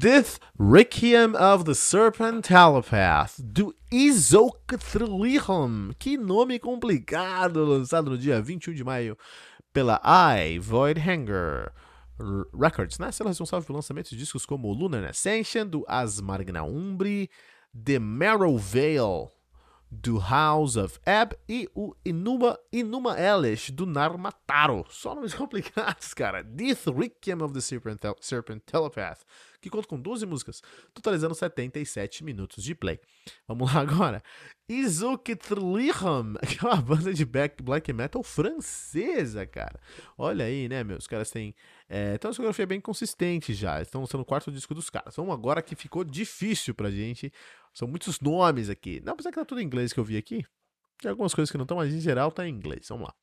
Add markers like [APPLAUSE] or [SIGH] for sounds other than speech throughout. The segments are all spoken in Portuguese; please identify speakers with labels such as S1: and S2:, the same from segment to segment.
S1: Death Requiem of the Serpent Telepath, do Izocthrilichum. Que nome complicado, lançado no dia 21 de maio pela I, Void Hanger Records, né? Sendo responsável pelo lançamento de discos como Lunar Ascension, do Asmargna Umbri, The Marrow Veil, do House of Ebb e o Inuma, Inuma Elish do Narmataro. Só nomes [LAUGHS] complicados, cara. Death Requiem of the Serpent, Serpent Telepath que conta com 12 músicas, totalizando 77 minutos de play. Vamos lá agora. Izuktrliham, [LAUGHS] que é uma banda de black metal francesa, cara. Olha aí, né, meus caras têm. É, então, a discografia é bem consistente já. Estão sendo o quarto disco dos caras. Vamos agora que ficou difícil pra gente. São muitos nomes aqui. Não, apesar que tá tudo em inglês que eu vi aqui. Tem algumas coisas que não estão, mas em geral tá em inglês. Vamos lá.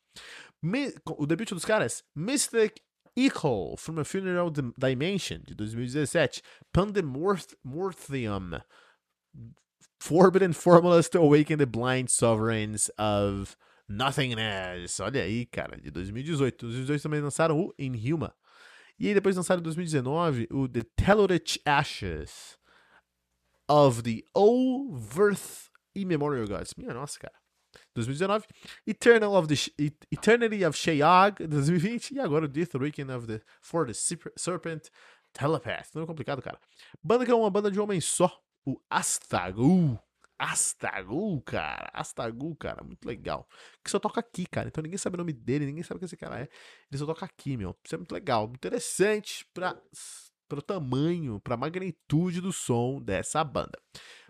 S1: o debut dos caras, Mystic Equal, From a Funeral Dimension, de 2017. Pandemorphium, Forbidden Formulas to Awaken the Blind Sovereigns of Nothingness. Olha aí, cara, de 2018. Os dois também lançaram o Inhuma. E aí depois lançaram em 2019 o The Tellurich Ashes of the Overth Immemorial Gods. Minha nossa, cara. 2019, Eternal of the Eternity of Shayag, [LAUGHS] 2020, e agora o Death Weekend of the For the Serpent Telepath. Não é complicado, cara. Banda que é uma banda de homem só, o Astagu. Astagu, cara. Astagu, cara. Muito legal. Que só toca aqui, cara. Então ninguém sabe o nome dele, ninguém sabe o que esse cara é. Ele só toca aqui, meu. Isso é muito legal. Interessante pra, pro tamanho, pra magnitude do som dessa banda.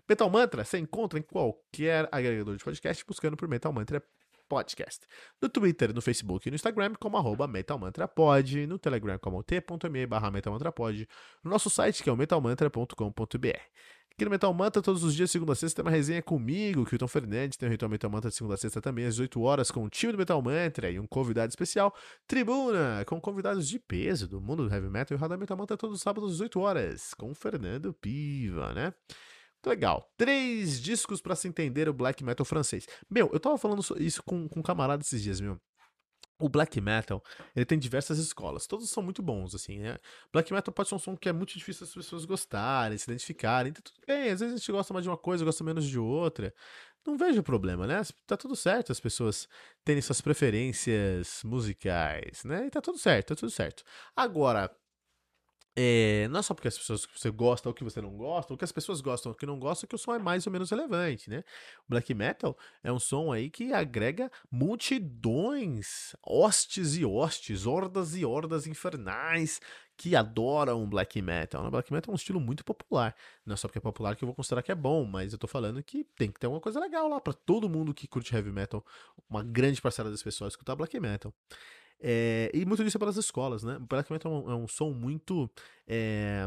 S1: Metal Mantra você encontra em qualquer agregador de podcast buscando por Metal Mantra Podcast. No Twitter, no Facebook e no Instagram como arroba metalmantrapod, no Telegram como t.me barra metalmantrapod, no nosso site que é o metalmantra.com.br. Aqui no Metal Mantra, todos os dias, segunda a sexta, tem uma resenha comigo, Kilton Fernandes, tem o Ritual Metal Mantra de segunda a sexta também, às 18 horas, com o time do Metal Mantra e um convidado especial, Tribuna, com convidados de peso do mundo do Heavy Metal e o Radar Metal Mantra todos os sábados às 18 horas, com o Fernando Piva, né? Legal. Três discos para se entender o black metal francês. Meu, eu tava falando isso com, com um camarada esses dias, meu. O black metal, ele tem diversas escolas, todos são muito bons, assim, né? Black metal pode ser um som que é muito difícil as pessoas gostarem, se identificarem, então tudo bem, às vezes a gente gosta mais de uma coisa, gosta menos de outra, não vejo problema, né? Tá tudo certo as pessoas terem suas preferências musicais, né? E tá tudo certo, tá tudo certo. Agora, é, não é só porque as pessoas que você gosta ou que você não gosta, ou que as pessoas gostam ou que não gostam, que o som é mais ou menos relevante, né? Black metal é um som aí que agrega multidões, hostes e hostes, hordas e hordas infernais que adoram black metal. Né? black metal é um estilo muito popular. Não é só porque é popular que eu vou considerar que é bom, mas eu tô falando que tem que ter uma coisa legal lá para todo mundo que curte heavy metal. Uma grande parcela das pessoas escutar black metal. É, e muito disso é pelas escolas, né? Metal é um, é um som muito. É,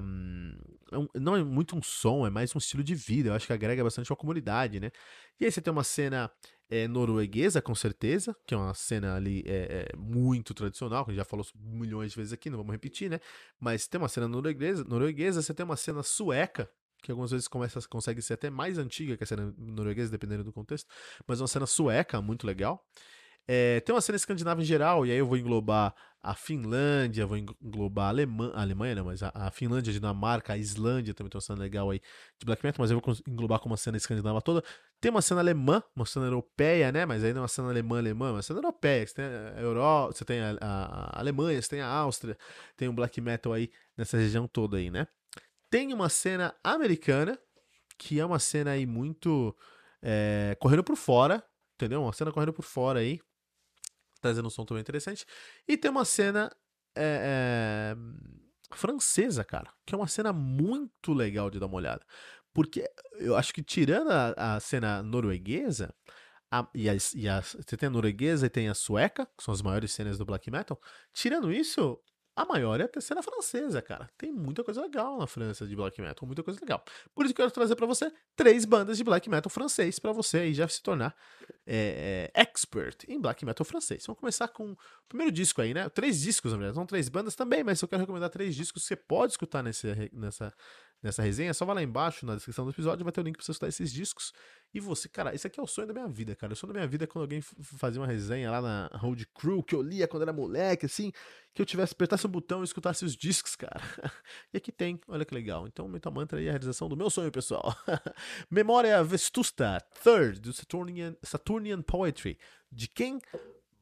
S1: é um, não é muito um som, é mais um estilo de vida. Eu acho que agrega bastante a comunidade, né? E aí você tem uma cena é, norueguesa, com certeza, que é uma cena ali é, é, muito tradicional, que a gente já falou milhões de vezes aqui, não vamos repetir, né? Mas tem uma cena norueguesa, norueguesa você tem uma cena sueca, que algumas vezes começa, consegue ser até mais antiga que a cena norueguesa, dependendo do contexto, mas uma cena sueca muito legal. É, tem uma cena escandinava em geral, e aí eu vou englobar a Finlândia, vou englobar a, Alemanha, a Alemanha, não, mas a, a, Finlândia, a Dinamarca, a Islândia também tem uma cena legal aí de Black Metal, mas eu vou englobar com uma cena escandinava toda. Tem uma cena alemã, uma cena europeia, né? Mas aí não é uma cena alemã-alemã, é uma cena europeia. Você tem a você tem a, a, Alemanha, você tem a Áustria, tem o Black Metal aí nessa região toda aí, né? Tem uma cena americana, que é uma cena aí muito é, correndo por fora, entendeu? Uma cena correndo por fora aí trazendo um som também interessante. E tem uma cena é, é, francesa, cara, que é uma cena muito legal de dar uma olhada. Porque eu acho que tirando a, a cena norueguesa, a, e, a, e a, você tem a norueguesa e tem a sueca, que são as maiores cenas do black metal. Tirando isso, a maior é a cena francesa, cara. Tem muita coisa legal na França de black metal, muita coisa legal. Por isso que eu quero trazer para você três bandas de black metal francês para você aí já se tornar é, expert em black metal francês. Vamos começar com o primeiro disco aí, né? Três discos, na verdade. São três bandas também, mas eu quero recomendar três discos que você pode escutar nesse, nessa, nessa resenha. Só vai lá embaixo na descrição do episódio, vai ter o link pra você escutar esses discos. E você, cara, esse aqui é o sonho da minha vida, cara. O sonho da minha vida é quando alguém fazia uma resenha lá na Road Crew, que eu lia quando era moleque, assim, que eu tivesse, apertasse o botão e escutasse os discos, cara. [LAUGHS] e aqui tem, olha que legal. Então, Metal Mantra aí é a realização do meu sonho, pessoal. [LAUGHS] Memória Vestusta, Third, do Saturnian, Saturnian Poetry. De quem?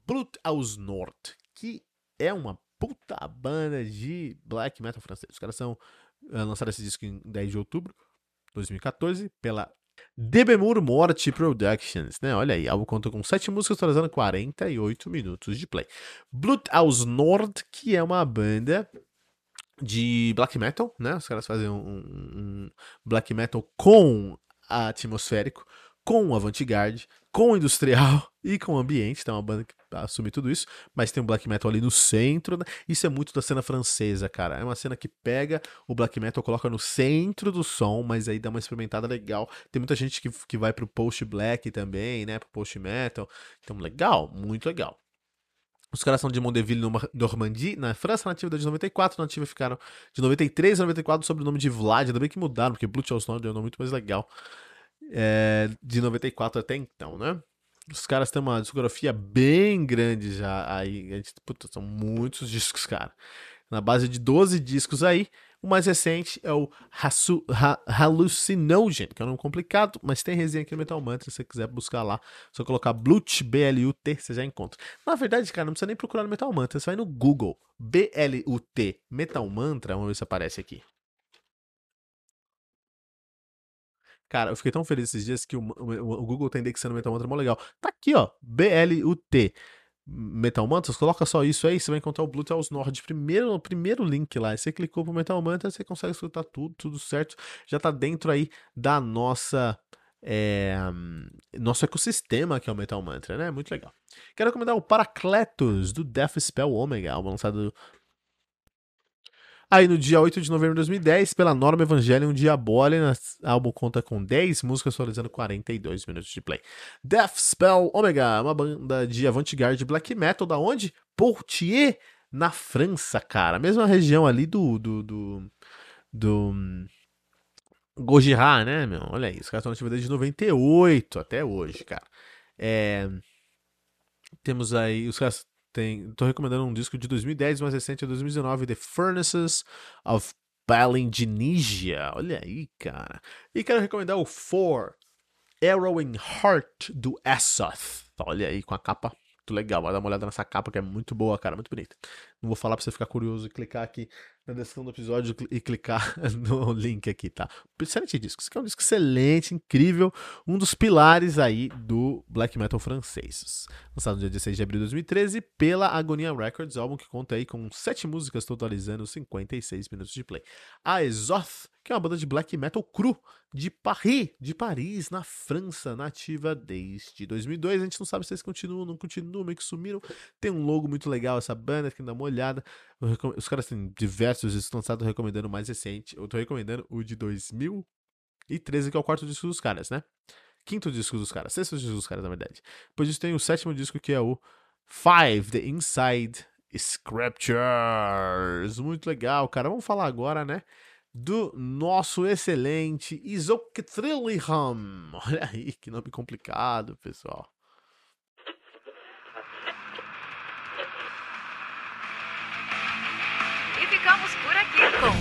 S1: Blut aus Nord, que é uma puta banda de black metal francês. Os caras são lançaram esse disco em 10 de outubro de 2014 pela Debemur Morte Productions, né? Olha aí, o álbum conta com 7 músicas, totalizando 48 minutos de play. Blut aus Nord, que é uma banda de black metal, né? Os caras fazem um, um black metal com atmosférico, com avant-garde, com industrial [LAUGHS] e com ambiente. Tem uma banda que assume tudo isso, mas tem um black metal ali no centro. Né? Isso é muito da cena francesa, cara. É uma cena que pega o black metal, coloca no centro do som, mas aí dá uma experimentada legal. Tem muita gente que, que vai pro post black também, né? Pro post metal. Então, legal, muito legal. Os caras são de Mondeville, Normandie, na França, nativa de 94, nativa ficaram de 93 a 94 sob o nome de Vlad, ainda bem que mudaram, porque Blue Charles Nord é um nome muito mais legal. É, de 94 até então, né? Os caras têm uma discografia bem grande já. Aí, puta, são muitos discos, cara. Na base de 12 discos aí. O mais recente é o ha, Hallucinogen, que é um nome complicado, mas tem resenha aqui no Metal Mantra, se você quiser buscar lá. Só colocar Blut, B-L-U-T, você já encontra. Na verdade, cara, não precisa nem procurar no Metal Mantra, você vai no Google, B-L-U-T, Metal Mantra, vamos ver se aparece aqui. Cara, eu fiquei tão feliz esses dias que o, o, o Google tá indexando Metal Mantra mó legal. Tá aqui, ó. B-L-U-T. Metal Mantras, coloca só isso aí, você vai encontrar o Bluetooth Nord primeiro, primeiro link lá. Você clicou pro Metal Mantra, você consegue escutar tudo, tudo certo. Já tá dentro aí da nossa é, nosso ecossistema que é o Metal Mantra, né? Muito legal. Quero recomendar o Paracletos do Death Spell Omega, lançado Aí no dia 8 de novembro de 2010, pela Norma Evangelion Diabolian, álbum conta com 10 músicas, totalizando 42 minutos de play. Death Spell Omega, uma banda de avant-garde black metal, da onde? Poitiers, na França, cara. Mesma região ali do... do, do, do Gojira, né, meu? Olha aí, os caras estão ativos desde 98 até hoje, cara. É... Temos aí, os caras tem, tô recomendando um disco de 2010, mais recente é 2019, The Furnaces of Balindinesia. Olha aí, cara. E quero recomendar o For Arrowing Heart do Essoth. Olha aí, com a capa muito legal. Vai dar uma olhada nessa capa que é muito boa, cara, muito bonita. Não vou falar pra você ficar curioso e clicar aqui na descrição do episódio e clicar [LAUGHS] no link aqui, tá? Excelente disco. Isso aqui é um disco excelente, incrível. Um dos pilares aí do black metal francês. Lançado no dia 16 de abril de 2013 pela Agonia Records, álbum que conta aí com sete músicas totalizando 56 minutos de play. A Exoth que é uma banda de black metal cru de Paris, de Paris, na França, nativa desde 2002. A gente não sabe se eles continuam, não continuam, meio que sumiram. Tem um logo muito legal essa banda, que dá uma olhada. Os caras têm diversos discos lançados, recomendando o mais recente. Eu tô recomendando o de 2013, que é o quarto disco dos caras, né? Quinto disco dos caras, sexto disco dos caras, na verdade. Depois disso tem o sétimo disco, que é o Five, The Inside Scriptures. Muito legal, cara. Vamos falar agora, né? do nosso excelente Isoktrilliham. [LAUGHS] Olha aí, que nome complicado, pessoal.